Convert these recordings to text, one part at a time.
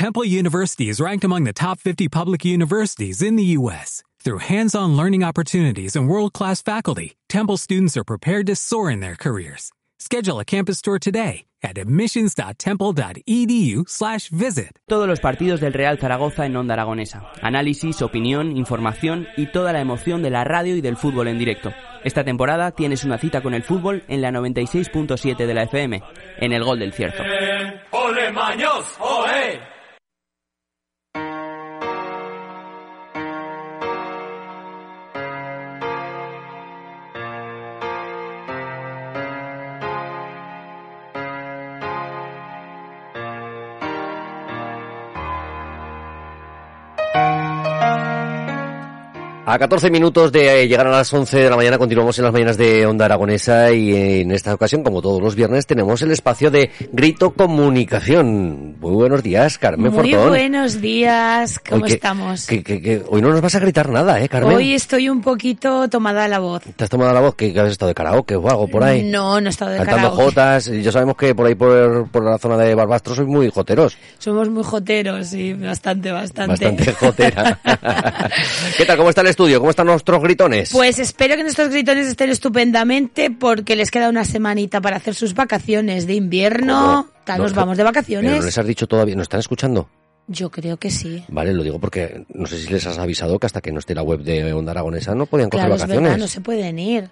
Temple University is ranked among the top 50 public universities in the U.S. Through hands-on learning opportunities and world-class faculty, Temple students are prepared to soar in their careers. Schedule a campus tour today at admissions.temple.edu/visit. Todos los partidos del Real Zaragoza en Onda Aragonesa. Análisis, opinión, información y toda la emoción de la radio y del fútbol en directo. Esta temporada tienes una cita con el fútbol en la 96.7 de la FM, en el Gol del Cierzo. ¡Ole Maños! ¡Ole! A 14 minutos de llegar a las 11 de la mañana continuamos en las mañanas de Onda Aragonesa y en esta ocasión, como todos los viernes, tenemos el espacio de Grito Comunicación. Muy buenos días, Carmen Muy Fortón. buenos días, ¿cómo Hoy estamos? que- que- que hoy no nos vas a gritar nada, ¿eh, Carmen? Hoy estoy un poquito tomada la voz. ¿Te has tomado la voz? ¿Que, has estado de karaoke o algo por ahí? No, no he estado de Cantando karaoke. jotas. Ya sabemos que por ahí, por, por la zona de Barbastro, sois muy joteros. Somos muy joteros, sí, bastante, bastante. Bastante jotera. ¿Qué tal? ¿Cómo está el estudio? ¿Cómo están nuestros gritones? Pues espero que nuestros gritones estén estupendamente porque les queda una semanita para hacer sus vacaciones de invierno. ¿Cómo? Ta, No, Nos no, vamos de Pero vacaciones. no les has dicho todavía, ¿nos están escuchando? Yo creo que sí. Vale, lo digo porque no sé si les has avisado que hasta que no esté la web de Onda Aragonesa no podían coger Claro, es vacaciones. verdad, no se pueden ir.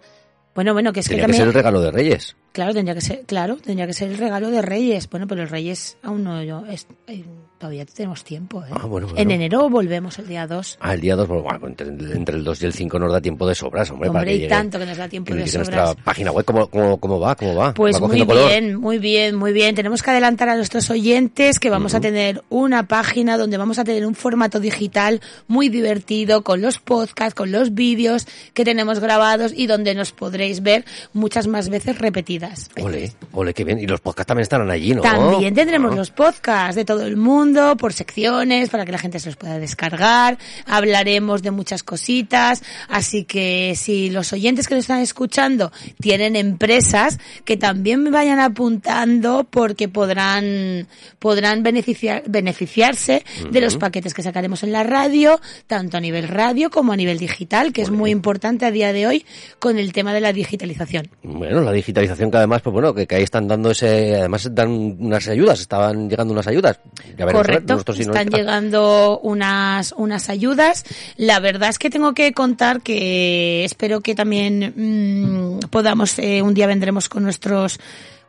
Bueno, bueno, que es Tenía que que ser también... el regalo de Reyes. Claro, tendría que ser, claro, tendría que ser el regalo de Reyes. Bueno, pero el Reyes aún no, yo, es- eh, todavía tenemos tiempo. ¿eh? Ah, bueno, bueno. En enero volvemos el día 2. Ah, el día 2, bueno, entre, entre el 2 y el 5 nos da tiempo de sobras, hombre. para que y llegue- tanto que nos da tiempo que de sobras. nuestra página web, ¿cómo, cómo, cómo va? ¿Cómo va? Pues ¿Va muy color? bien, muy bien, muy bien. Tenemos que adelantar a nuestros oyentes que vamos a tener una página donde vamos a tener un formato digital muy divertido con los podcasts, con los vídeos que tenemos grabados y donde nos podréis ver muchas más veces repetidas. Ole, ole, qué bien. Y los podcasts también estarán allí, ¿no? También tendremos Ah. los podcasts de todo el mundo por secciones para que la gente se los pueda descargar. Hablaremos de muchas cositas. Así que si los oyentes que nos están escuchando tienen empresas que también me vayan apuntando porque podrán, podrán beneficiar, beneficiarse de los paquetes que sacaremos en la radio, tanto a nivel radio como a nivel digital, que es muy importante a día de hoy con el tema de la digitalización. Bueno, la digitalización que además, pues bueno, que, que ahí están dando ese, además dan unas ayudas, estaban llegando unas ayudas. Ya veremos, Correcto, nosotros están llegando unas, unas ayudas. La verdad es que tengo que contar que espero que también mm, podamos, eh, un día vendremos con nuestros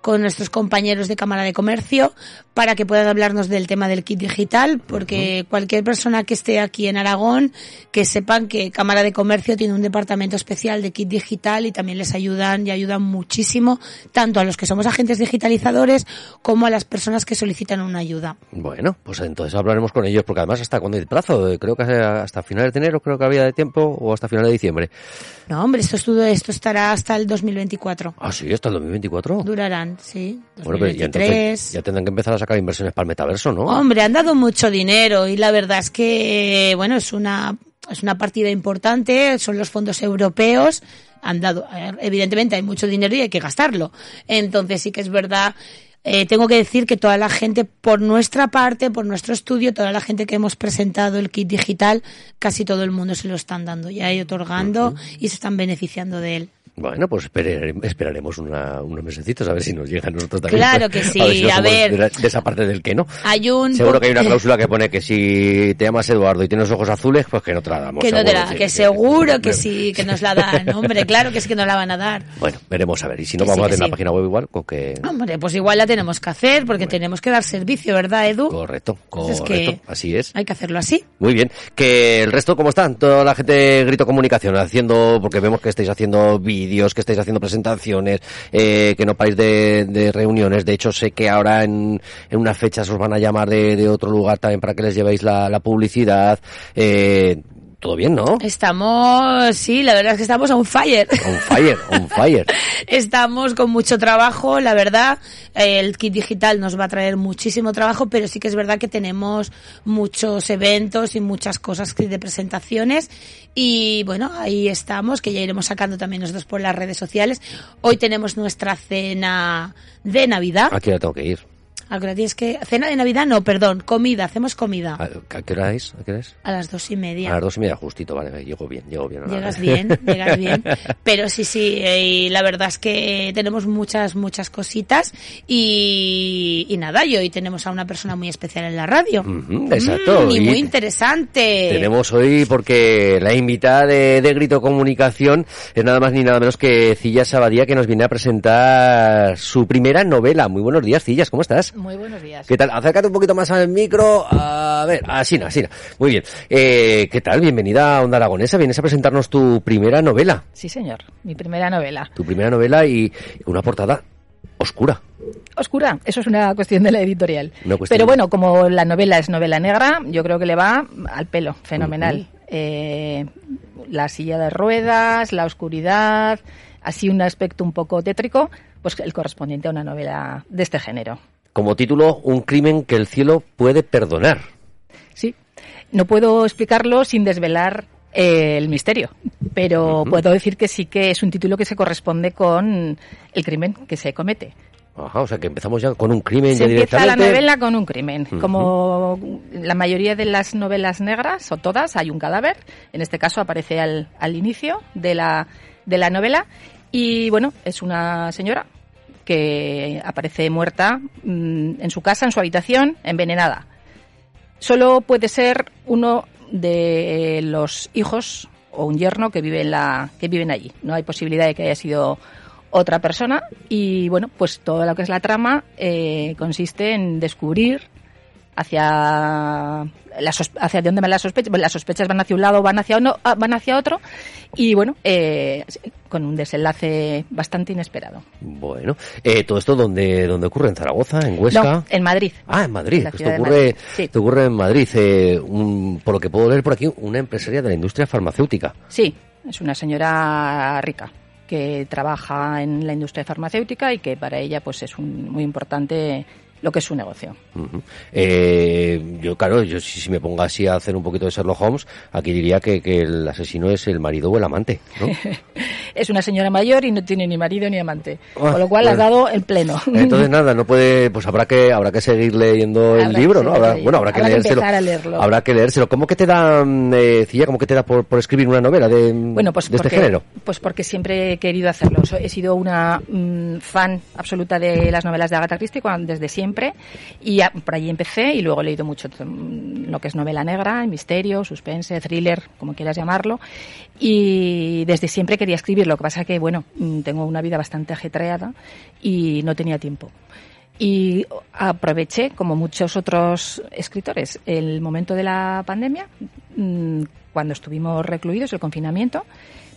con nuestros compañeros de Cámara de Comercio para que puedan hablarnos del tema del kit digital, porque cualquier persona que esté aquí en Aragón, que sepan que Cámara de Comercio tiene un departamento especial de kit digital y también les ayudan y ayudan muchísimo, tanto a los que somos agentes digitalizadores como a las personas que solicitan una ayuda. Bueno, pues entonces hablaremos con ellos, porque además hasta cuando hay plazo, eh, creo que hasta finales de enero creo que había de tiempo, o hasta finales de diciembre. No, hombre, esto, estuvo- esto estará hasta el 2024. Ah, sí, hasta el 2024. Durarán, sí. Bueno, pero ya 2023. entonces ya tendrán que empezar a sacar inversiones para el metaverso, ¿no? Hombre, han dado mucho dinero y la verdad es que, bueno, es una, es una partida importante, son los fondos europeos, han dado, eh, evidentemente hay mucho dinero y hay que gastarlo. Entonces sí que es verdad, eh, tengo que decir que toda la gente, por nuestra parte, por nuestro estudio, toda la gente que hemos presentado el kit digital, casi todo el mundo se lo están dando ya y otorgando y se están beneficiando de él. Bueno, pues esperare- esperaremos una- unos mesecitos a ver si nos llegan nosotros también. Claro que sí, ver si no a ver. De, la- de esa parte del que no. Hay un Seguro que hay una cláusula que pone que si te llamas Eduardo y tienes ojos azules, pues que no te la damos. que no te la, que seguro que sí, que nos la dan, hombre, claro que sí que nos la van a dar. Bueno, veremos a ver. Y si no, Que vamos sí, a tener sí. la página web igual con que... Hombre, pues igual la tenemos que hacer porque tenemos que dar servicio, ¿verdad, Edu? Correcto, Entonces correcto. Así es. hay que hacerlo así. Muy bien. Que el resto, ¿cómo están? Toda la gente Grito Comunicación haciendo, porque vemos que estáis haciendo vídeos, que estáis haciendo presentaciones, eh, que no paráis de, de reuniones. De hecho, sé que ahora en, en unas fechas os van a llamar de, de otro lugar también para que les llevéis la, la publicidad. Eh, todo bien, ¿no? Estamos, sí, la verdad es que estamos on fire. On fire, on fire. Estamos con mucho trabajo, la verdad. El kit digital nos va a traer muchísimo trabajo, pero sí que es verdad que tenemos muchos eventos y muchas cosas de presentaciones. Y bueno, ahí estamos, que ya iremos sacando también nosotros por las redes sociales. Hoy tenemos nuestra cena de Navidad. Aquí ahora tengo que ir. ¿A qué hora tienes que...? Cena de Navidad, no, perdón, comida, hacemos comida. ¿A, a qué hora es? ¿A qué hora es? A las dos y media. A las dos y media, justito, vale, llego bien, llego bien. Llegas bien, llegas bien. Pero sí, sí, eh, y la verdad es que tenemos muchas, muchas cositas y, y nada, y hoy tenemos a una persona muy especial en la radio. Exacto. Mm, y Y muy interesante. Tenemos hoy, porque la invitada de, de Grito Comunicación es nada más ni nada menos que Cilla Sabadía, que nos viene a presentar su primera novela. Muy buenos días, Cillas, ¿cómo estás? Muy buenos días. ¿Qué tal? Acércate un poquito más al micro. A ver, así, así. Muy bien. Eh, ¿Qué tal? Bienvenida a Onda Aragonesa. Vienes a presentarnos tu primera novela. Sí, señor. Mi primera novela. Tu primera novela y una portada oscura. Oscura, eso es una cuestión de la editorial. Pero bueno, como la novela es novela negra, yo creo que le va al pelo, fenomenal. Eh, la silla de ruedas, la oscuridad, así un aspecto un poco tétrico, pues el correspondiente a una novela de este género. Como título, un crimen que el cielo puede perdonar. Sí, no puedo explicarlo sin desvelar eh, el misterio, pero puedo decir que sí que es un título que se corresponde con el crimen que se comete. Ajá, o sea que empezamos ya con un crimen Se ya empieza la novela con un crimen. Como la mayoría de las novelas negras, o todas, hay un cadáver. En este caso aparece al, al inicio de la, de la novela. Y bueno, es una señora que aparece muerta mm, en su casa, en su habitación, envenenada. Solo puede ser uno de los hijos o un yerno que vive en la que viven allí. No hay posibilidad de que haya sido otra persona y bueno, pues todo lo que es la trama eh, consiste en descubrir hacia la hacia dónde van las sospechas. Las sospechas van hacia un lado, van hacia uno, ah, van hacia otro y bueno, eh, con un desenlace bastante inesperado. Bueno, eh, todo esto donde, donde ocurre en Zaragoza, en Huesca. No, en Madrid. Ah, en Madrid. En Esto ocurre, Madrid, sí. esto ocurre en Madrid. Eh, un- por lo que puedo leer por aquí, una empresaria de la industria farmacéutica. Sí, es una señora rica que trabaja en la industria farmacéutica y que para ella pues es un- muy importante lo que es su negocio. Eh, yo, claro, yo si, si me pongo así a hacer un poquito de Sherlock Holmes, aquí diría que, que el asesino es el marido o el amante, ¿no? Es una señora mayor y no tiene ni marido ni amante, Ah, con lo cual has bueno. dado el pleno. Entonces nada, no puede, pues habrá que habrá que seguir leyendo el Habrá que libro, ¿no? Habrá, bueno, habrá que Habrá que leérselo. empezar a leerlo. Habrá que leérselo. ¿Cómo que te da, eh, Cilla, cómo que te da por, por escribir una novela de, Bueno, pues de este género? pues porque siempre he querido hacerlo. He sido una mm, fan absoluta de las novelas de Agatha Christie cuan- desde siempre y por allí empecé y luego he leído mucho lo que es novela negra, misterio, suspense, thriller, como quieras llamarlo. Y desde siempre quería escribir. Lo que pasa que, bueno, mm, tengo una vida bastante ajetreada y no tenía tiempo. Y aproveché, como muchos otros escritores, el momento de la pandemia, mm, cuando estuvimos recluidos, el confinamiento,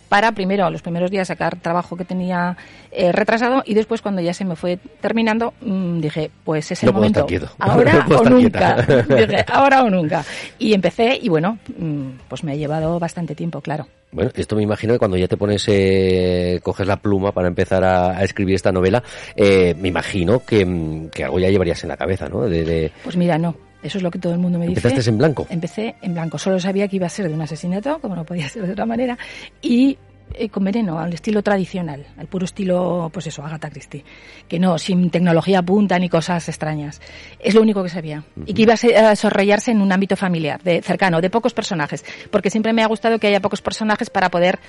para primero, los primeros días, sacar trabajo que tenía eh, retrasado y después, cuando ya se me fue terminando, mm, dije, pues es el No puedo momento. estar. Ahora No puedo o nunca. dije, ahora o nunca. Y empecé y bueno, mm, pues me ha llevado bastante tiempo, claro. Bueno, esto me imagino que cuando ya te pones, eh, coges la pluma para empezar a, a escribir esta novela, eh, me imagino que, mm, que algo ya llevarías en la cabeza, ¿no? De, de- Pues mira, no. Eso es lo que todo el mundo me dice. ¿Empezaste en blanco? Empecé en blanco. Solo sabía que iba a ser de un asesinato, como no podía ser de otra manera, y eh, con veneno, al estilo tradicional, al puro estilo, pues eso, Agatha Christie. Que no, sin tecnología punta ni cosas extrañas. Es lo único que sabía. Y que iba a, se- a desarrollarse en un ámbito familiar, de cercano, de pocos personajes. Porque siempre me ha gustado que haya pocos personajes para poder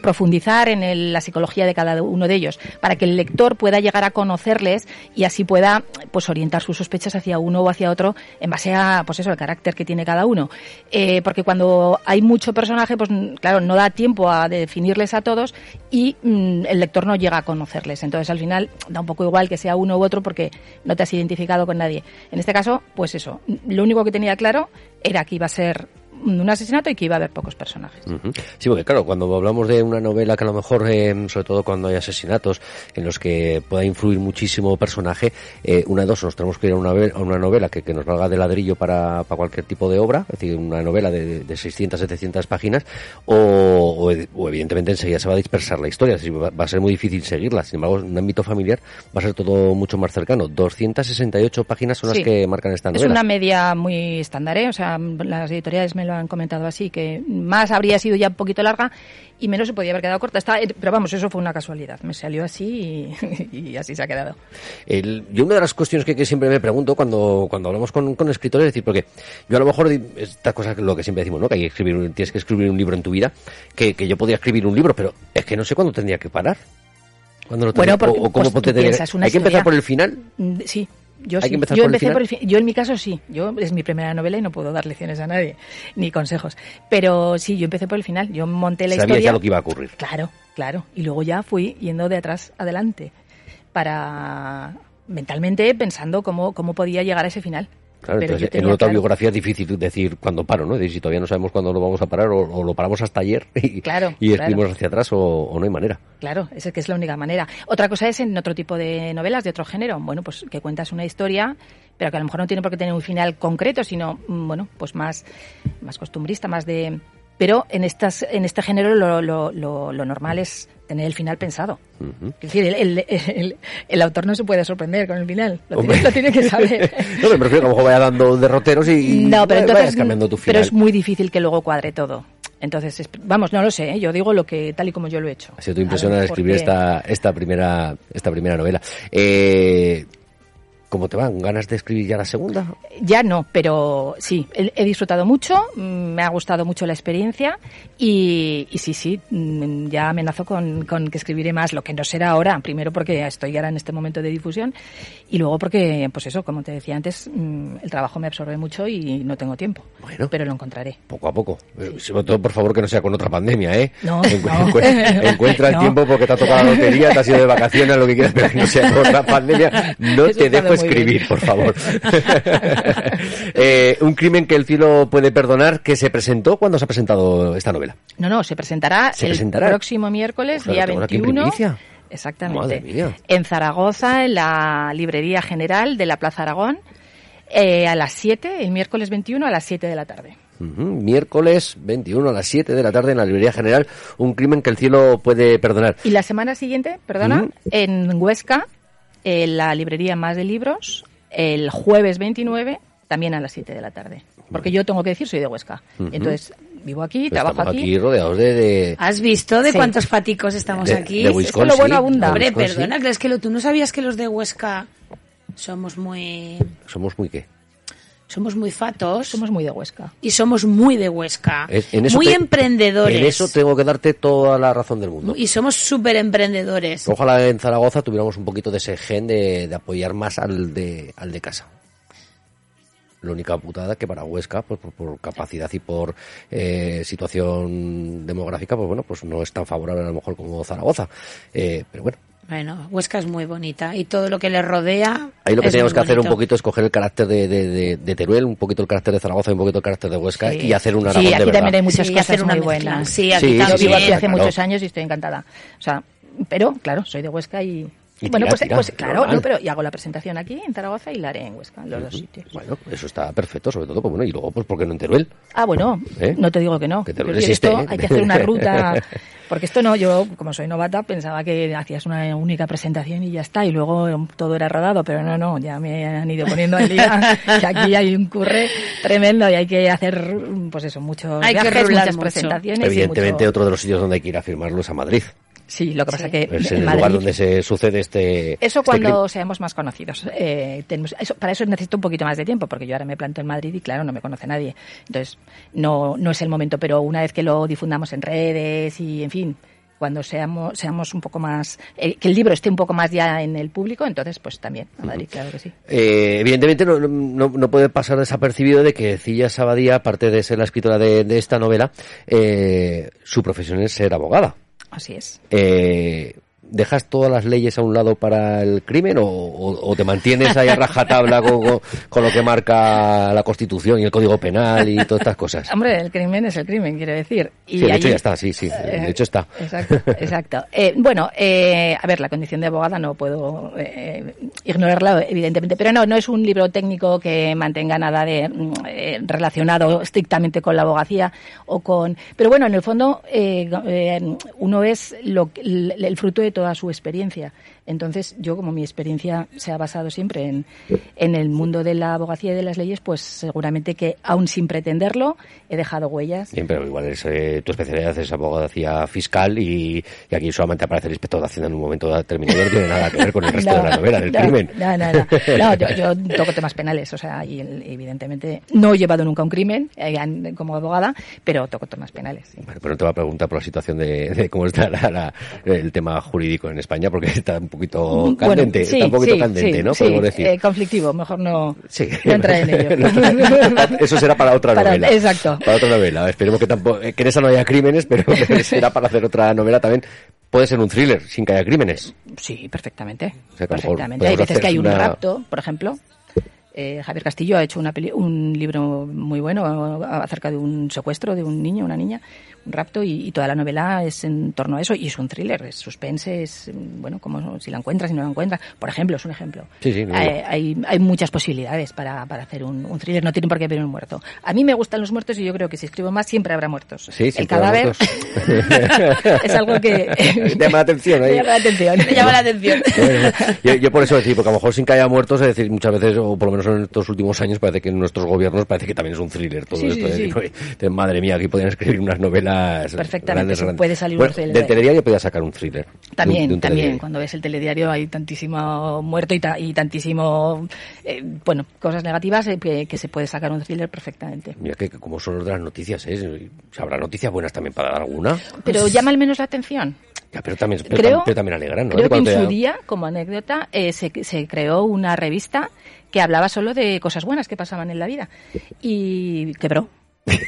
profundizar en la psicología de cada uno de ellos, para que el lector pueda llegar a conocerles y así pueda pues orientar sus sospechas hacia uno o hacia otro en base a pues eso el carácter que tiene cada uno. Eh, porque cuando hay mucho personaje, pues claro, no da tiempo a definirles a todos y mm, el lector no llega a conocerles. Entonces al final da un poco igual que sea uno u otro porque no te has identificado con nadie. En este caso, pues eso, lo único que tenía claro era que iba a ser un asesinato y que iba a haber pocos personajes. Sí, porque claro, cuando hablamos de una novela que a lo mejor, eh, sobre todo cuando hay asesinatos en los que pueda influir muchísimo personaje, eh, una de dos, nos tenemos que ir a una, a una novela que, que nos valga de ladrillo para, para cualquier tipo de obra, es decir, una novela de, de 600, 700 páginas, o, o, o evidentemente enseguida se va a dispersar la historia, es decir, va, va a ser muy difícil seguirla. Sin embargo, en un ámbito familiar va a ser todo mucho más cercano. 268 páginas son Sí. las que marcan esta Es novela. una media muy estándar, ¿eh? O sea, las editoriales me me lo han comentado así, que más habría sido ya un poquito larga y menos se podía haber quedado corta. Está, pero vamos, eso fue una casualidad. Me salió así y, y así se ha quedado. El, yo una de las cuestiones que, que siempre me pregunto cuando, cuando hablamos con, con, escritores es decir, porque yo a lo mejor estas cosas lo que siempre decimos, ¿no? Que hay que escribir, tienes que escribir un libro en tu vida, que, que yo podía escribir un libro, pero es que no sé cuándo tendría que parar. ¿Cuándo lo bueno, porque, o, cómo pues, tener, ¿Hay que empezar por el final? Mm, Sí, yo, ¿Hay sí. yo por el empecé final? por el fin- Yo en mi caso sí. Yo es mi primera novela y no puedo dar lecciones a nadie ni consejos. Pero sí, yo empecé por el final. Yo monté la Sabías historia. ya lo que iba a ocurrir. Claro, claro. Y luego ya fui yendo de atrás adelante para mentalmente pensando cómo, cómo podía llegar a ese final. Claro, Pero entonces en una claro. autobiografía es difícil decir cuándo paro, ¿no? Es decir, si todavía no sabemos cuándo lo vamos a parar o, o lo paramos hasta ayer y, Claro, y escribimos hacia atrás o, o no hay manera. Claro, esa que es la única manera. Otra cosa es en otro tipo de novelas de otro género. Bueno, pues que cuentas una historia, pero que a lo mejor no tiene por qué tener un final concreto, sino, mm, bueno, pues más, más costumbrista, más de... Pero en, estas, en este género lo, lo, lo, lo normal es tener el final pensado. Es decir, el, el, el- el autor no se puede sorprender con el final. Lo tiene, lo tiene que saber. no, me prefiero que a lo mejor vaya dando derroteros y, No, pero vayas entonces, cambiando tu pero final. es muy difícil que luego cuadre todo. Entonces, es- vamos, no lo sé, ¿eh? yo digo lo que tal y como yo lo he hecho. Ha sido tu impresión al escribir esta, esta primera esta primera novela. Eh, ¿Cómo te van? ¿Ganas de escribir ya la segunda? Ya no, pero sí, he, he disfrutado mucho, mm, me ha gustado mucho la experiencia y, y sí, sí, mm, ya amenazo con, con que escribiré más, lo que no será ahora, primero porque estoy ahora en este momento de difusión y luego porque, pues eso, como te decía antes, mm, el trabajo me absorbe mucho y no tengo tiempo, Bueno. pero lo encontraré. Poco a poco. Eh, Sobre todo, por favor, que no sea con otra pandemia, ¿eh? No, Encu- no. encu- encuentra el No. tiempo porque te ha tocado la lotería, te has ido de vacaciones, lo que quieras, pero que no sea con otra pandemia. No Eso te dejo escribir, bien. por favor. Eh, un crimen que el cielo puede perdonar, que se presentó cuando se ha presentado esta novela. No, no, se presentará ¿Se el presentará? próximo miércoles, día lo tengo aquí en 21. primicia. Exactamente. En Zaragoza, en la librería general de la Plaza Aragón, eh, a las 7, el miércoles 21 a las 7 de la tarde. Ujú, Miércoles 21 a las 7 de la tarde en la librería general, un crimen que el cielo puede perdonar. Y la semana siguiente, perdona, en Huesca, en la librería Más de Libros, el jueves 29, también a las 7 de la tarde. Porque yo tengo que decir, soy de Huesca. Entonces, vivo aquí, Pero trabajo aquí. aquí rodeados de... de- ¿Has visto de Sí. cuántos faticos estamos De- aquí? de Es Wisconsin, lo bueno abunda. Hombre, perdona, ¿crees que lo, tú no sabías que los de Huesca somos muy Somos muy qué. somos muy fatos Somos muy de Huesca. y somos muy de Huesca, Es- en eso muy te- emprendedores En eso tengo que darte toda la razón del mundo. y somos súper emprendedores. Ojalá en Zaragoza tuviéramos un poquito de ese gen de, de apoyar más al de, al de casa. La única putada que para Huesca, pues, por, por capacidad y por eh, situación demográfica, pues bueno, pues no es tan favorable a lo mejor como Zaragoza. Eh, pero bueno, Bueno, Huesca es muy bonita y todo lo que le rodea. ahí lo que teníamos que hacer un bonito. poquito es coger el carácter de, de, de- de Teruel, un poquito el carácter de Zaragoza y un poquito el carácter de Huesca Sí. y hacer un Sí, aquí de verdad. también hay muchas Sí, cosas hacer una muy buenas. Sí, aquí Sí, sí, Yo también. vivo aquí hace claro. muchos años y estoy encantada. O sea, pero claro, soy de Huesca y... Y bueno, tira, pues, tira, pues claro, no, pero y hago la presentación aquí en Zaragoza y la haré en Huesca, en los dos sitios. Bueno, eso está perfecto, sobre todo, pues bueno, y luego, pues, ¿por qué no en Teruel? Ah, bueno, ¿Eh? no te digo que no. Que te Quiero lo decir, resiste, esto ¿eh? hay que hacer una ruta, porque esto no, yo como soy novata pensaba que hacías una única presentación y ya está, y luego todo era rodado, pero no, no, ya me han ido poniendo al día, que aquí hay un curre tremendo y hay que hacer, pues eso, muchos Hay que viajes, rular muchas mucho. presentaciones. y Evidentemente, mucho- otro de los sitios donde hay que ir a firmarlo es a Madrid. Sí, lo que pasa Sí. que Es en el Madrid- lugar donde se sucede este. Eso este cuando seamos más conocidos. Eh, tenemos, eso, para eso necesito un poquito más de tiempo, porque yo ahora me planto en Madrid y claro, no me conoce nadie. Entonces, no, no es el momento, pero una vez que lo difundamos en redes y, en fin, cuando seamos, seamos un poco más, eh, que el libro esté un poco más ya en el público, entonces pues también a Madrid, claro que sí. Eh, evidentemente no, no, no puede pasar desapercibido de que Cilla Sabadía, aparte de ser la escritora de, de esta novela, eh, su profesión es ser abogada. Así es. Eh, ¿Dejas todas las leyes a un lado para el crimen o, o- o te mantienes ahí a rajatabla con, con- con lo que marca la Constitución y el Código Penal y todas estas cosas? Hombre, el crimen es el crimen, quiero decir. Y Sí, de hecho ya está, sí, sí, de hecho está. Exacto, exacto. Eh, bueno, eh, a ver, la condición de abogada no puedo eh, ignorarla, evidentemente, pero no, no es un libro técnico que mantenga nada de mm, eh, relacionado estrictamente con la abogacía o con. Pero bueno, en el fondo eh, eh, uno es lo, el, el fruto de toda su experiencia. Entonces, yo como mi experiencia se ha basado siempre en, en el mundo de la abogacía y de las leyes, pues seguramente que aún sin pretenderlo he dejado huellas. Bien, pero igual es, eh, tu especialidad es abogacía fiscal y, y, aquí solamente aparece el inspector de Hacienda en un momento determinado no tiene nada que ver con el resto No, de la novela, del no, crimen. No, no, no. No, yo, yo toco temas penales, o sea, y evidentemente no he llevado nunca un crimen eh, como abogada, pero toco temas penales. sí. Bueno, pero no te va a preguntar por la situación de, de cómo está la- la- el tema jurídico en España, porque está un poquito Bueno, candente, sí, está un poquito sí, candente, sí, ¿no? sí, Podemos decir. eh, conflictivo, mejor no, no entrar en ello. Eso será para otra Para- novela. exacto. Para otra novela. Esperemos que tampoco, eh, que en esa no haya crímenes, pero será para hacer otra novela también. Puede ser un thriller sin que haya crímenes. Sí, perfectamente. O sea, perfectamente. Hay veces que hay un una- rapto, por ejemplo. Eh, Javier Castillo ha hecho una peli- un libro muy bueno acerca de un secuestro de un niño, una niña, un rapto, y, y toda la novela es en torno a eso. Y es un thriller, es suspense, es, bueno, como si la encuentras, si no la encuentras. Por ejemplo, es un ejemplo. Sí, sí, no, hay, hay, hay muchas posibilidades para, para hacer un, un thriller, no tienen por qué haber un muerto. A mí me gustan los muertos y yo creo que si escribo más siempre habrá muertos. Sí, El cadáver es algo que... Te llama la atención ahí. Me llama la atención. Me llama la atención. yo, yo por eso decir, porque a lo mejor sin que haya muertos, es decir, muchas veces, o por lo menos en estos últimos años, parece que en nuestros gobiernos parece que también es un thriller todo Sí, esto. sí, madre mía, aquí podrían escribir unas novelas Perfectamente, grandes, puede salir un thriller. Del telediario podía sacar un thriller. También, De un- de un también. telediario. Cuando ves el telediario hay tantísimo muerto y, ta- y tantísimo, eh, bueno, cosas negativas eh, que, que se puede sacar un thriller perfectamente. Mira que que como son las noticias, ¿eh? Habrá noticias buenas también para dar alguna. Pero llama al menos la atención. Ya, pero también, Creo, pero también alegran, ¿no? creo que en su día, como anécdota, eh, se, se creó una revista que hablaba solo de cosas buenas que pasaban en la vida. Y quebró.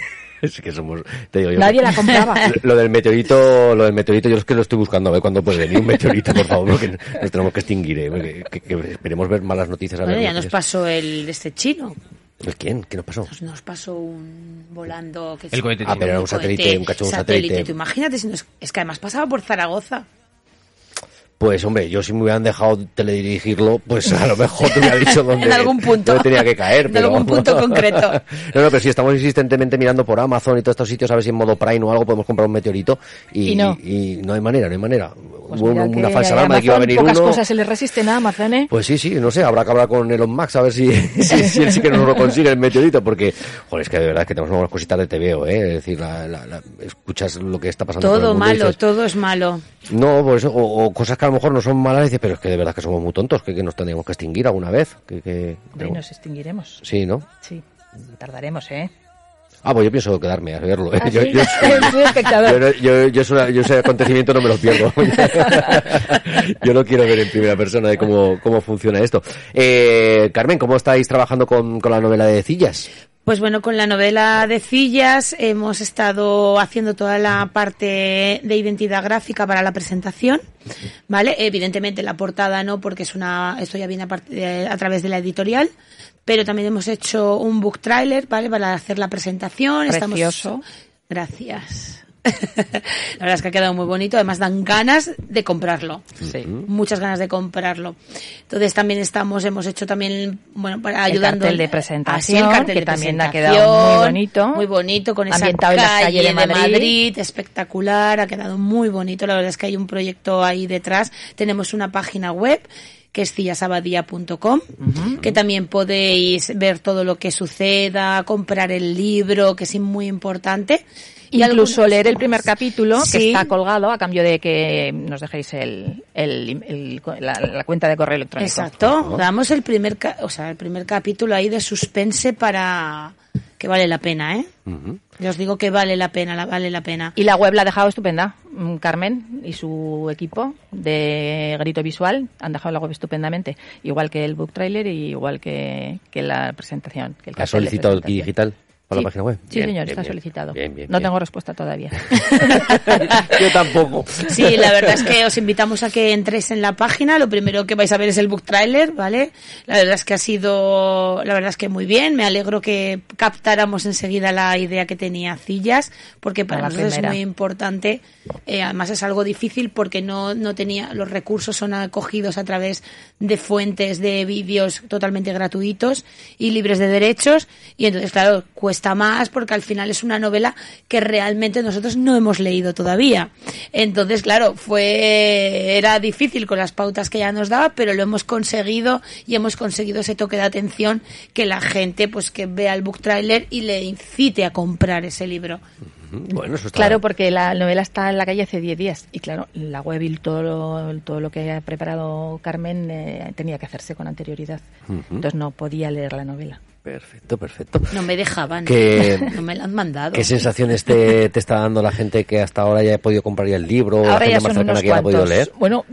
Es que somos, te digo yo, Nadie la compraba. Lo del meteorito, lo del meteorito, yo es que lo estoy buscando a ver cuándo puede venir un meteorito, por favor, porque nos tenemos que extinguir, ¿eh? Que, que esperemos ver malas noticias. A ver ya nos pasó el de este chino. ¿El quién? ¿Qué nos pasó? Nos, nos pasó un volando que El cohete Ah, pero era un satélite, un cacho de un satélite. Tú imagínate si nos, es que además pasaba por Zaragoza. Pues hombre, yo si me hubieran dejado teledirigirlo, pues a lo mejor te hubiera dicho dónde, En algún punto. dónde tenía que caer. En pero- algún punto concreto. No, no, pero si estamos insistentemente mirando por Amazon y todos estos sitios a ver si en modo Prime o algo podemos comprar un meteorito y, Y no. y no hay manera, no hay manera. Pues Hubo una, falsa alarma de que iba a venir pocas uno. cosas se le resisten a Amazon, ¿eh? Pues sí, sí, no sé, habrá que hablar con Elon Musk a ver si, si, si él sí que nos lo consigue el meteorito, porque, joder, es que de verdad es que tenemos unas cositas de TVO, ¿eh? Es decir, la, la- la- escuchas lo que está pasando. el Todo y malo, dices, todo es malo. No, por eso, o, o cosas que a lo mejor no son malas, y dices, pero es que de verdad que somos muy tontos, que, que nos tendríamos que extinguir alguna vez. Que, que, Hombre, nos extinguiremos. Sí, ¿no? Sí, tardaremos, ¿eh? Ah, pues yo pienso quedarme a verlo. ¿eh? ¿Ah, yo, sí? yo, esa- yo ese acontecimiento no me lo pierdo. yo lo quiero ver en primera persona de cómo, cómo funciona esto. Eh, Carmen, ¿cómo estáis trabajando con, con la novela de Cillas? Pues bueno, con la novela de Cillas hemos estado haciendo toda la parte de identidad gráfica para la presentación, ¿vale? Evidentemente la portada no, porque es una, esto ya viene a, de- a través de la editorial, pero también hemos hecho un book trailer, ¿vale? Para hacer la presentación. Precioso. Estamos... Gracias. la verdad es que ha quedado muy bonito, además dan ganas de comprarlo Sí. muchas ganas de comprarlo. Entonces también estamos, hemos hecho también, bueno, para El ayudando. cartel de Así, presentación, el cartel que de también ha quedado muy bonito. Muy bonito, con esa Ambientado en las calle, calles de Madrid. espectacular, ha quedado muy bonito. La verdad es que hay un proyecto ahí detrás. Tenemos una página web que es cillasabadía.com, que también podéis ver todo lo que suceda, comprar el libro, que es muy importante. Y Incluso algunas leer el primer capítulo que está colgado a cambio de que nos dejéis el, el- el- la, la cuenta de correo electrónico. Exacto, damos el primer, ca- o sea, el primer capítulo ahí de suspense para que vale la pena, ¿eh? Yo os digo que vale la pena, la, vale la pena. Y la web la ha dejado estupenda. Mm, Carmen y su equipo de Grito Visual han dejado la web estupendamente. Igual que el book trailer y igual que, que la presentación. Que el ¿Has cartel de solicitado digital para Sí. la página web? Sí, Bien, señor, bien, está bien. solicitado. Bien, bien, no bien. tengo respuesta todavía. Yo tampoco. Sí, la verdad es que os invitamos a que entréis en la página. Lo primero que vais a ver es el book trailer, ¿vale? La verdad es que ha sido, la verdad es que muy bien. Me alegro que captáramos enseguida la idea que tenía Cillas, porque para nosotros primera. es muy importante. Eh, además es algo difícil porque no, no tenía, los recursos son acogidos a través de fuentes de vídeos totalmente gratuitos y libres de derechos. Y entonces, claro, cuesta más porque al final es una novela que realmente nosotros no hemos leído todavía. Entonces, claro, fue era difícil con las pautas que ya nos daba, pero lo hemos conseguido y hemos conseguido ese toque de atención que la gente pues que vea el book trailer y le incite a comprar ese libro. Bueno, eso está... Claro, porque la novela está en la calle hace 10 días y claro, la web y todo lo, todo lo que ha preparado Carmen eh, tenía que hacerse con anterioridad. Entonces no podía leer la novela. Perfecto, perfecto. No me dejaban. ¿Qué- No me la han mandado. ¿Qué sensaciones te, te está dando la gente que hasta ahora ya ha podido comprar ya el libro? o la Ahora gente ya más son cercana unos que ya ha podido leer? Bueno,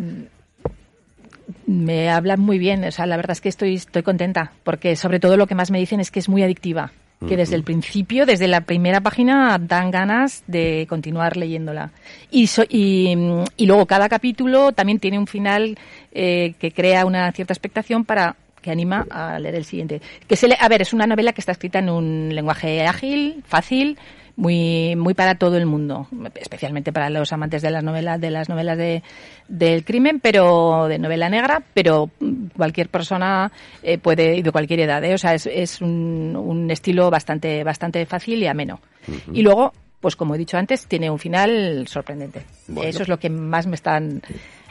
me hablan muy bien. O sea, la verdad es que estoy, estoy contenta porque sobre todo lo que más me dicen es que es muy adictiva. Que desde el principio, desde la primera página, dan ganas de continuar leyéndola. Y, so- y, mm, y luego cada capítulo también tiene un final eh, que crea una cierta expectación para que anima a leer el siguiente. Que se le, a ver, es una novela que está escrita en un lenguaje ágil, fácil, muy muy para todo el mundo, especialmente para los amantes de las novelas de las novelas de del crimen, pero de novela negra, pero cualquier persona eh, puede y de cualquier edad, ¿eh? o sea, es, es un, un estilo bastante bastante fácil y ameno. Y luego, pues como he dicho antes, tiene un final sorprendente. Bueno. Eso es lo que más me están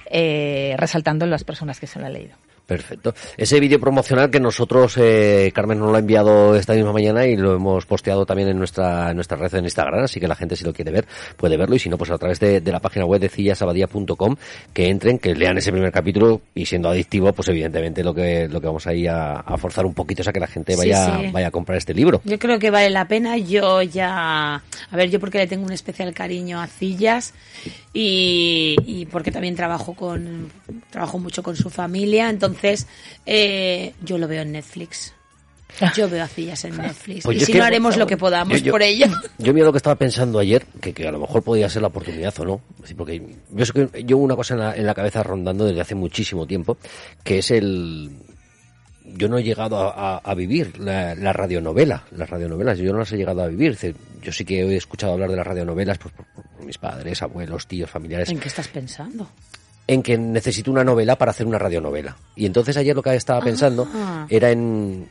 eh, resaltando las personas que se lo han leído. Perfecto. Ese vídeo promocional que nosotros, eh, Carmen nos lo ha enviado esta misma mañana y lo hemos posteado también en nuestra, en nuestra red en Instagram, así que la gente si lo quiere ver puede verlo y si no, pues a través de, de la página web de cillasabadía.com que entren, que lean ese primer capítulo y siendo adictivo, pues evidentemente lo que, lo que vamos ahí a, a forzar un poquito es a que la gente Sí, vaya, sí. vaya a comprar este libro. Yo creo que vale la pena. Yo ya. A ver, yo porque le tengo un especial cariño a Cillas y, y porque también trabajo con. Trabajo mucho con su familia. Entonces, eh, yo lo veo en Netflix. Yo veo a Cillas en Netflix. Pues y si no haremos lo que podamos Yo- yo- por ello. Yo mira lo que estaba pensando ayer, que, que a lo mejor podía ser la oportunidad o no. Porque yo sé que yo una cosa en la, en la cabeza rondando desde hace muchísimo tiempo, que es el yo no he llegado a, a- a vivir la, la radionovela, las radionovelas, yo no las he llegado a vivir. Yo sí que he escuchado hablar de las radionovelas pues, por, por- por mis padres, abuelos, tíos, familiares, ¿En qué estás pensando? En que necesito una novela para hacer una radionovela. Y entonces ayer lo que estaba pensando Ah. era en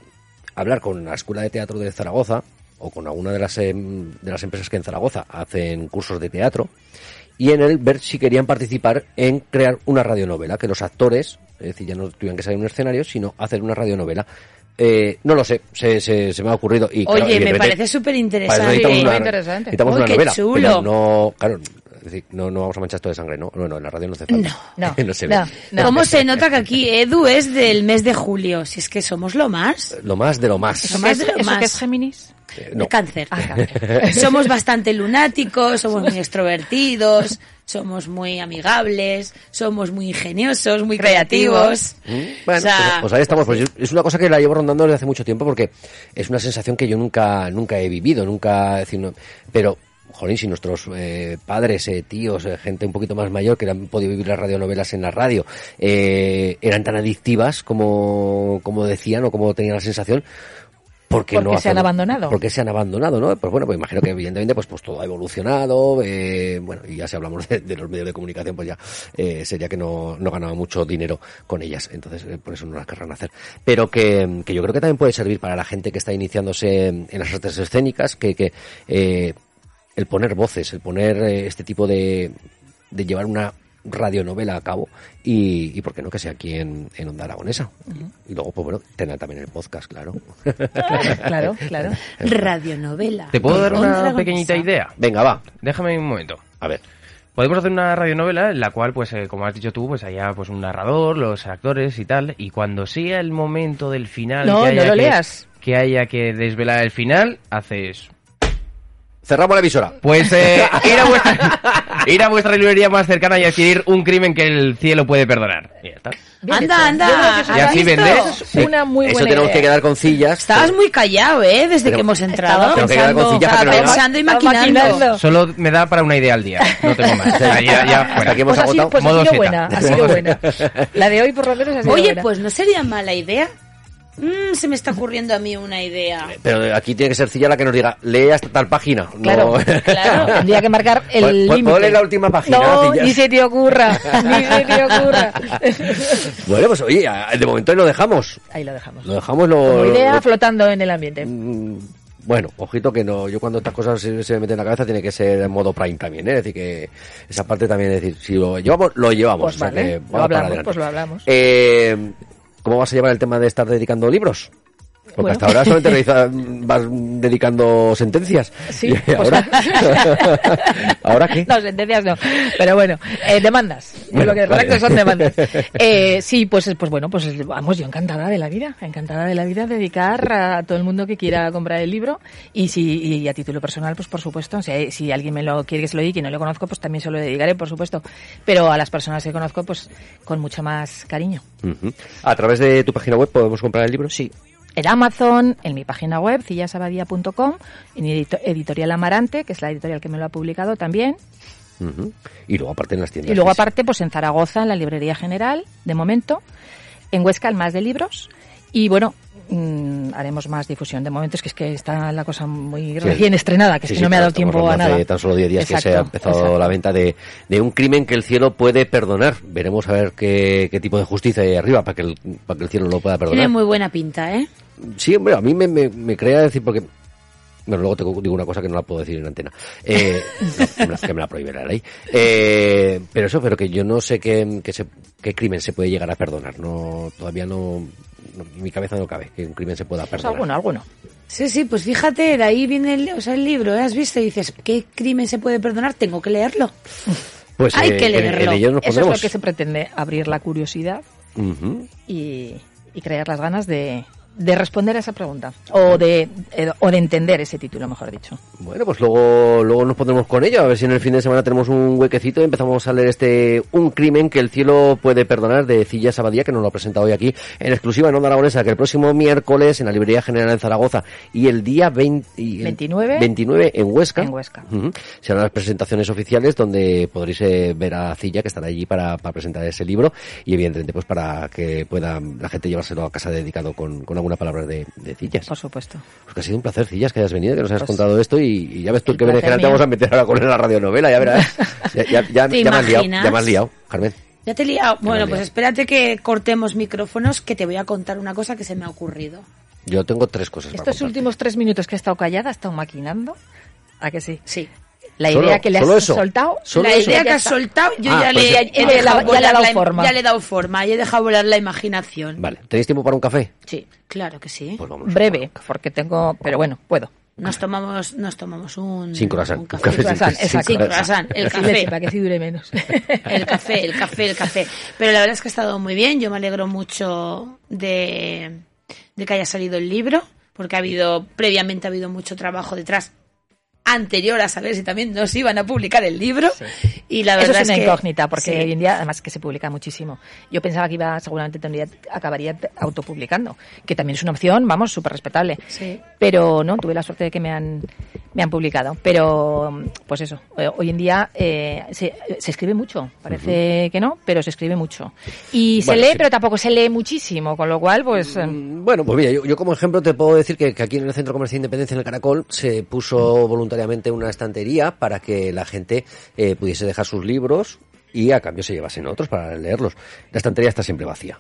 hablar con la Escuela de Teatro de Zaragoza o con alguna de las, em, de las empresas que en Zaragoza hacen cursos de teatro y en él ver si querían participar en crear una radionovela, que los actores, es decir, ya no tuvieran que salir en un escenario, sino hacer una radionovela. Eh, no lo sé, se, se, se me ha ocurrido. Y, claro, Oye, me parece súper interesante. necesitamos Sí, una, necesitamos una qué novela. chulo. Pero no, claro, es decir, no, no vamos a manchar esto de sangre, ¿no? No, no, en la radio no hace falta. No, no se ve. no, no. ¿Cómo se nota que aquí Edu es del mes de julio? Si es que somos lo más. Lo más de lo más. Eso más de lo ¿Eso más. que es Géminis? Eh, no. Cáncer. Ah, cáncer. somos bastante lunáticos, somos muy extrovertidos, somos muy amigables, somos muy ingeniosos, muy creativos. Mm, Bueno, O sea, pues, pues ahí estamos. Pues yo- es una cosa que la llevo rondando desde hace mucho tiempo porque es una sensación que yo nunca, nunca he vivido, nunca, es decir, no- pero, jolín, si nuestros eh, padres, eh, tíos, eh, gente un poquito más mayor que han podido vivir las radionovelas en la radio, eh, eran tan adictivas como, como decían o como tenían la sensación, ¿por qué ¿Por no se han abandonado? ¿Por qué se han abandonado, no? Pues bueno, pues imagino que evidentemente pues, pues todo ha evolucionado, eh, bueno, y ya si hablamos de, de los medios de comunicación, pues ya eh, sería que no, no ganaba mucho dinero con ellas, entonces eh, por eso no las querrán hacer. Pero que, que yo creo que también puede servir para la gente que está iniciándose en, las artes escénicas, que, que el poner voces, el poner eh, este tipo de, de llevar una radionovela a cabo y, y por qué no que sea aquí en, en Onda Aragonesa. Y luego, pues bueno, tener también el podcast, claro. claro, claro. radionovela. ¿Te puedo dar una Aragonesa. pequeñita idea? Venga, va, Déjame un momento. a ver. Podemos hacer una radionovela en la cual, pues, eh, como has dicho tú, pues haya pues un narrador, los actores y tal, y cuando sea el momento del final, No, que haya no lo que, leas. que haya que desvelar el final, haces Cerramos la emisora. Pues eh, ir, a vuestra, ir a vuestra librería más cercana y adquirir un crimen que el cielo puede perdonar. Y ya está. Anda, anda. Y ¿has así vendes. es una muy Eso buena tenemos idea. que quedar con sillas. Estabas muy callado, ¿eh? Desde Pero- que hemos entrado. Estaba Tengo que quedar con pensando, sillas para que pensando y maquinando. maquinando. Solo me da para una idea al día. No tengo más. Ya, ya, Hasta fuera. aquí hemos Pues, ha sido, agotado. pues ha sido buena, ha sido buena. La de hoy por lo menos ha sido Oye, buena. pues no sería mala idea. Mm, se me está ocurriendo a mí una idea. Pero aquí tiene que ser Cilla la que nos diga, lee hasta tal página. Claro, No- claro. Tendría que marcar el ¿Puedo- puedo límite. leer la última página, No, ni se te ocurra, ni se te ocurra. bueno, pues oye, de momento ahí lo dejamos. Ahí lo dejamos. Lo dejamos lo... Como idea lo- flotando en el ambiente. Mm, Bueno, ojito que no, yo cuando estas cosas se, se me meten en la cabeza tiene que ser en modo prime también, ¿eh? es decir que esa parte también es decir, si lo llevamos, lo llevamos. Pues o sea vale, que lo vamos para hablamos, adelante. pues lo hablamos. Eh, ¿Cómo vas a llevar el tema de estar dedicando libros? Porque Bueno. hasta ahora solamente realiza- vas dedicando sentencias. Sí, ¿Y pues- ahora? ¿Ahora qué? No, sentencias no. Pero bueno, eh, demandas. Bueno, lo que vale. son demandas. Eh, sí, pues, pues bueno, pues vamos, yo encantada de la vida. Encantada de la vida dedicar a todo el mundo que quiera comprar el libro. Y si y a título personal, pues por supuesto. Si, si alguien me lo quiere que se lo dedique y no lo conozco, pues también se lo dedicaré, por supuesto. Pero a las personas que conozco, pues con mucho más cariño. ¿A través de tu página web podemos comprar el libro? Sí. En Amazon, en mi página web, cillasabadia.com, en edito- Editorial Amarante, que es la editorial que me lo ha publicado también. Ujú. Y luego aparte en las tiendas. Y luego aparte, pues en Zaragoza, en la Librería General, de momento, en Huesca, el Más de Libros. Y bueno, mm, haremos más difusión. De momento es que, es que está la cosa muy Sí. recién estrenada, que Sí, es que sí, no me ha dado tiempo a nada. Hace tan solo 10 días que se ha Exacto, empezado exacto. la venta de, de un crimen que el cielo puede perdonar. Veremos a ver qué, qué tipo de justicia hay arriba para que el, para que el cielo lo pueda Tiene perdonar. muy buena pinta, ¿eh? Sí, hombre, a mí me, me, me crea decir porque... Bueno, luego te digo una cosa que no la puedo decir en antena. Eh, no, que, me la, prohíbe la ley. Eh, pero eso, pero que yo no sé qué, qué, se- qué crimen se puede llegar a perdonar. No, todavía no, no- mi cabeza no cabe que un crimen se pueda Pues perdonar. alguno, alguno. Sí, sí, pues fíjate, de ahí viene el, o sea, el libro, ¿eh? ¿Has visto? Y dices, ¿qué crimen se puede perdonar? Tengo que leerlo. Pues Hay eh, que leerlo. En, nos Eso es lo que se pretende, abrir la curiosidad y crear las ganas de, de responder a esa pregunta. O de, eh, o de entender ese título, mejor dicho. Bueno, pues luego, luego nos pondremos con ello, a ver si en el fin de semana tenemos un huequecito y empezamos a leer este Un crimen que el cielo puede perdonar de Cilla Sabadía, que nos lo ha presentado hoy aquí en exclusiva en Onda Aragonesa, que el próximo miércoles en la Librería General en Zaragoza y el día 20 y el 29, 29 en Huesca, en Huesca. Ujú. serán las presentaciones oficiales donde podréis eh, ver a Cilla, que estará allí para, para presentar ese libro y evidentemente pues para que pueda la gente llevárselo a casa dedicado con, con alguna palabra de, de Cillas. Por supuesto. Pues que ha sido un placer, Cillas, que hayas venido, que nos hayas Pues- contado esto y, y ya ves tú El que berenjena te vamos a meter ahora con la radionovela, ya verás. Ya, ya, ya, ¿Te ya me has liado, imaginas? ya me has liado, Carmen. Ya te he liado. Bueno, pues liado. espérate que cortemos micrófonos, que te voy a contar una cosa que se me ha ocurrido. Yo tengo tres cosas para Estos contarte. últimos tres minutos que he estado callada, he estado maquinando. ¿A que sí? Sí. La Solo- idea que le has eso. soltado. Solo la eso. idea que has soltado, yo Ah, ya, pues le, ya- he ya le he dado- ya le he volar dado la im- forma. Ya le he dado forma y he dejado volar la imaginación. Vale, ¿tenéis tiempo para un café? Sí, claro que sí. Pues vamos. Breve, porque tengo. Pero bueno, puedo. Nos tomamos, nos tomamos un, Sin croissant. un café. café sin- Croissant, sin exacto. Sin croissant, el café. para que así dure menos. El café, el café, el café. Pero la verdad es que ha estado muy bien. Yo me alegro mucho de, de que haya salido el libro, porque ha habido, previamente ha habido mucho trabajo detrás anterior a saber si también nos iban a publicar el libro. Y la Eso verdad es una que- incógnita, porque sí. hoy en día, además, que se publica muchísimo. Yo pensaba que iba, seguramente tendría, acabaría autopublicando, que también es una opción, vamos, súper respetable. Sí. Pero no, tuve la suerte de que me han, me han publicado. Pero, pues eso, eh, hoy en día eh, se, se escribe mucho. Parece que no, pero se escribe mucho. Y se lee, sí. pero tampoco se lee muchísimo, con lo cual, pues. eh, Mm, Bueno, pues mira, yo, yo como ejemplo te puedo decir que, que aquí en el Centro Comercial Independencia, en el Caracol, se puso voluntariamente una estantería para que la gente eh, pudiese dejar sus libros y a cambio se llevasen otros para leerlos. La estantería está siempre vacía.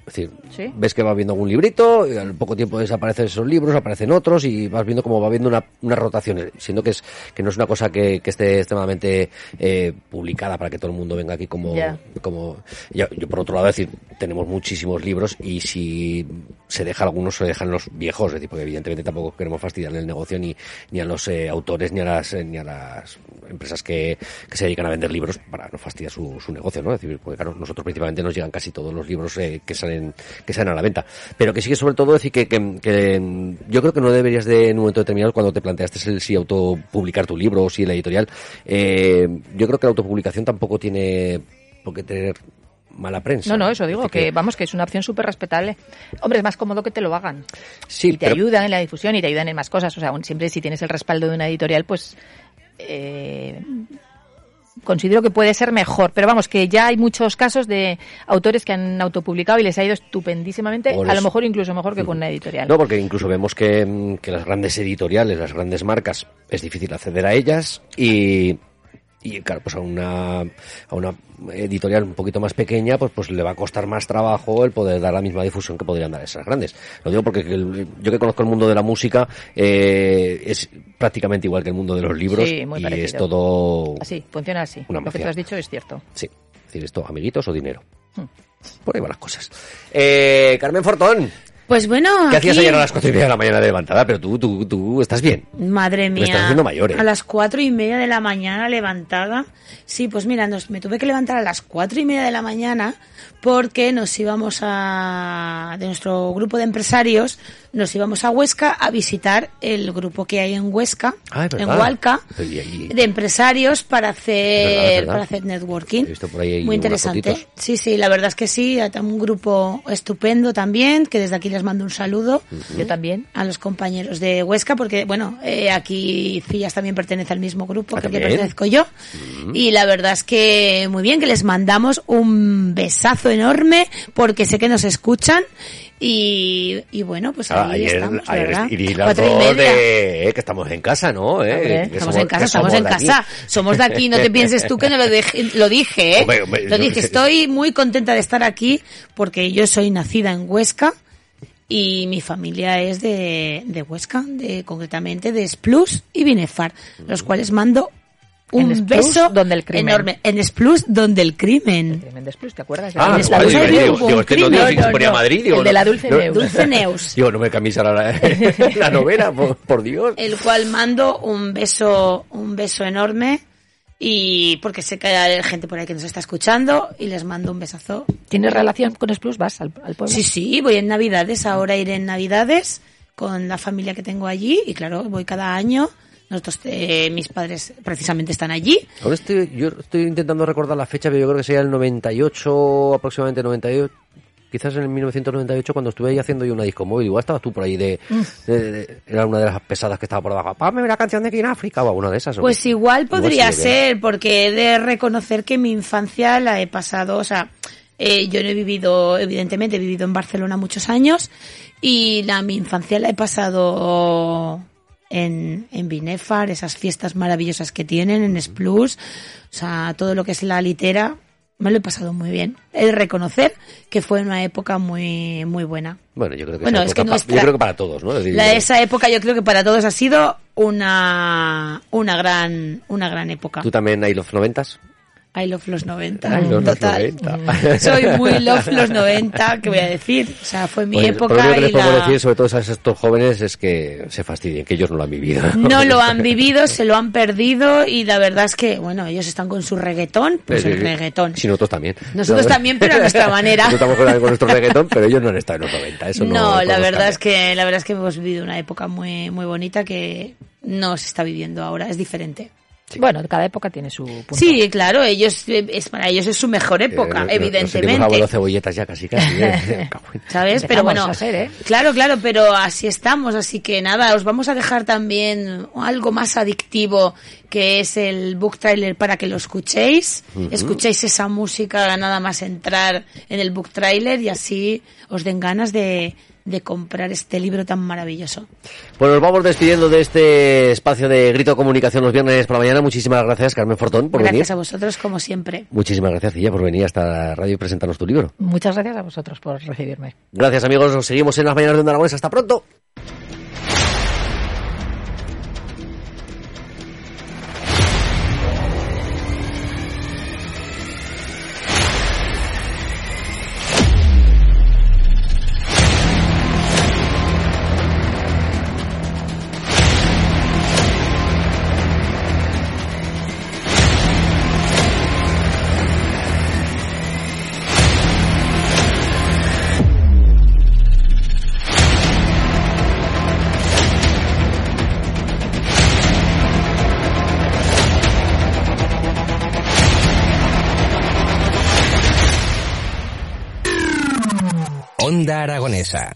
Es decir, Sí. ves que va viendo algún librito, y al poco tiempo desaparecen esos libros, aparecen otros y vas viendo cómo va viendo una, una rotación, siendo que es que no es una cosa que, que esté extremadamente eh, publicada para que todo el mundo venga aquí como... Como yo, yo, por otro lado decir, tenemos muchísimos libros y si se deja algunos, se dejan los viejos, es decir, porque evidentemente tampoco queremos fastidiarle el negocio ni, ni a los eh, autores ni a las eh, ni a las empresas que, que se dedican a vender libros para no fastidiar su, su negocio, ¿no? Es decir, porque claro, nosotros principalmente nos llegan casi todos los libros que salen que salen a la venta. Pero que sí que sobre todo decir que, que, que, yo creo que no deberías de en un momento determinado cuando te planteaste el si autopublicar tu libro o si la editorial, eh, yo creo que la autopublicación tampoco tiene por qué tener mala prensa. no, no, eso digo, que vamos, que es una opción súper respetable. Hombre, es más cómodo que te lo hagan. sí, y te pero- ayudan en la difusión y te ayudan en más cosas. O sea, siempre si tienes el respaldo de una editorial, pues eh, considero que puede ser mejor. Pero vamos, que ya hay muchos casos de autores que han autopublicado y les ha ido estupendísimamente, a lo mejor incluso mejor que con una editorial. No, porque incluso vemos que, mm, que las grandes editoriales, las grandes marcas, es difícil acceder a ellas y y claro, pues a una, a una editorial un poquito más pequeña, pues, pues le va a costar más trabajo el poder dar la misma difusión que podrían dar esas grandes. Lo digo porque el- yo que conozco el mundo de la música, eh, es prácticamente igual que el mundo de los libros Sí, muy y parecido. es todo, Así, funciona así. Una Lo que tú has dicho es cierto. sí, es decir, esto, amiguitos o dinero. Hmm. Por ahí van las cosas. Eh, Carmen Fortón, Pues bueno, ¿qué hacías ayer a las cuatro y media de la mañana de levantada? Pero tú, tú, tú estás bien. Madre Me estás mía. haciendo mayor, ¿eh? A las cuatro y media de la mañana levantada. Sí, pues mira, nos, me tuve que levantar a las cuatro y media de la mañana porque nos íbamos a, de nuestro grupo de empresarios, nos íbamos a Huesca a visitar el grupo que hay en Huesca, Ah, en. Hualca, de empresarios para hacer, Es verdad, es verdad. para hacer networking. He visto por ahí Muy interesante. fotitos. Sí, sí, la verdad es que sí, hay un grupo estupendo también, que desde aquí les mando un saludo Yo también. a los compañeros de Huesca, porque bueno, eh, aquí Fillas también pertenece al mismo grupo Ah, que, al que ¿también? pertenezco yo. Y la verdad es que muy bien, que les mandamos un besazo enorme, porque sé que nos escuchan. Y, y bueno, pues Ah, ahí ayer, estamos, ayer ¿verdad? y las dos de, eh, que estamos en casa, ¿no? Eh, Hombre, estamos somos- en casa, estamos en casa. Somos de aquí, no te pienses tú que no lo, dije- lo dije, ¿eh? Hombre, hombre, lo dije, estoy muy contenta de estar aquí porque yo soy nacida en Huesca y mi familia es de, de Huesca, de, concretamente de Splus y Binefar, los cuales mando un En Splus, beso donde el crimen. enorme. En Splus, donde el crimen. Tremendous Plus, ¿te acuerdas? Ah, En vale, Esplus digo, digo, digo, es que no crimen. digo No, se ponía no, Madrid, digo, el de la Dulce no- Neus. Dulce Neus. Digo, no me cambies ahora la, la novela, por, por Dios. el cual mando un beso, un beso enorme y porque sé que hay gente por ahí que nos está escuchando y les mando un besazo. ¿Tienes relación con Plus? ¿Vas al, al pueblo? Sí, sí, voy en Navidades, ahora iré en Navidades con la familia que tengo allí y claro, voy cada año. Nosotros, eh, mis padres precisamente están allí. Ahora estoy, yo estoy intentando recordar la fecha, pero yo creo que sería el 98, aproximadamente 98, quizás en el 1998 cuando estuve ahí haciendo yo una disco móvil. Igual estabas tú por ahí de, de- de- era una de las pesadas que estaba por abajo. Págame la canción de aquí en África o alguna de esas. ¿o Pues igual podría ser, porque he de reconocer que mi infancia la he pasado, o sea, eh, yo no he vivido, evidentemente, he vivido en Barcelona muchos años y la, mi infancia la he pasado en, en Binefar, esas fiestas maravillosas que tienen, en Splus, o sea, todo lo que es la litera, me lo he pasado muy bien. He de reconocer que fue una época muy, muy buena. Bueno, yo creo que, Bueno, es que nuestra- yo creo que para todos, ¿no? Es decir, La, esa época yo creo que para todos ha sido una, una gran, una gran época. ¿Tú también hay los noventas? I love los 90, I love los total. 90. Soy muy love los 90, ¿qué voy a decir? O sea, fue mi Pues, época lo que les la- decir, sobre todo a estos jóvenes, es que se fastidien, que ellos no lo han vivido. no lo han vivido, se lo han perdido y la verdad es que, bueno, ellos están con su reggaetón, pues Sí, el sí. reggaetón. Sí, nosotros también. Nosotros también, pero a nuestra manera. Nosotros estamos con, nuestro reggaetón, pero ellos no han estado en los 90. Eso no, no, la verdad es que la verdad es que hemos vivido una época muy muy bonita que no se está viviendo ahora, es diferente. Bueno, cada época tiene su punto. Sí, claro, ellos eh, es para ellos es su mejor época, Eh, nos- Nos sentimos evidentemente. abuelos cebolletas ya casi, casi. ¿eh? ¿Sabes? Pero bueno, ¿eh? claro, claro, pero así estamos, así que nada, os vamos a dejar también algo más adictivo que es el book trailer para que lo escuchéis, escuchéis esa música nada más entrar en el book trailer y así os den ganas de, de comprar este libro tan maravilloso. Pues nos vamos despidiendo de este espacio de Grito Comunicación los viernes por la mañana. Muchísimas gracias, Carmen Fortón, por Gracias venir. a vosotros como siempre. Muchísimas gracias, Cilla, por venir hasta la radio y presentarnos tu libro. Muchas gracias a vosotros por recibirme. Gracias, amigos. Nos seguimos en las mañanas de Onda. Hasta pronto. Aragonesa.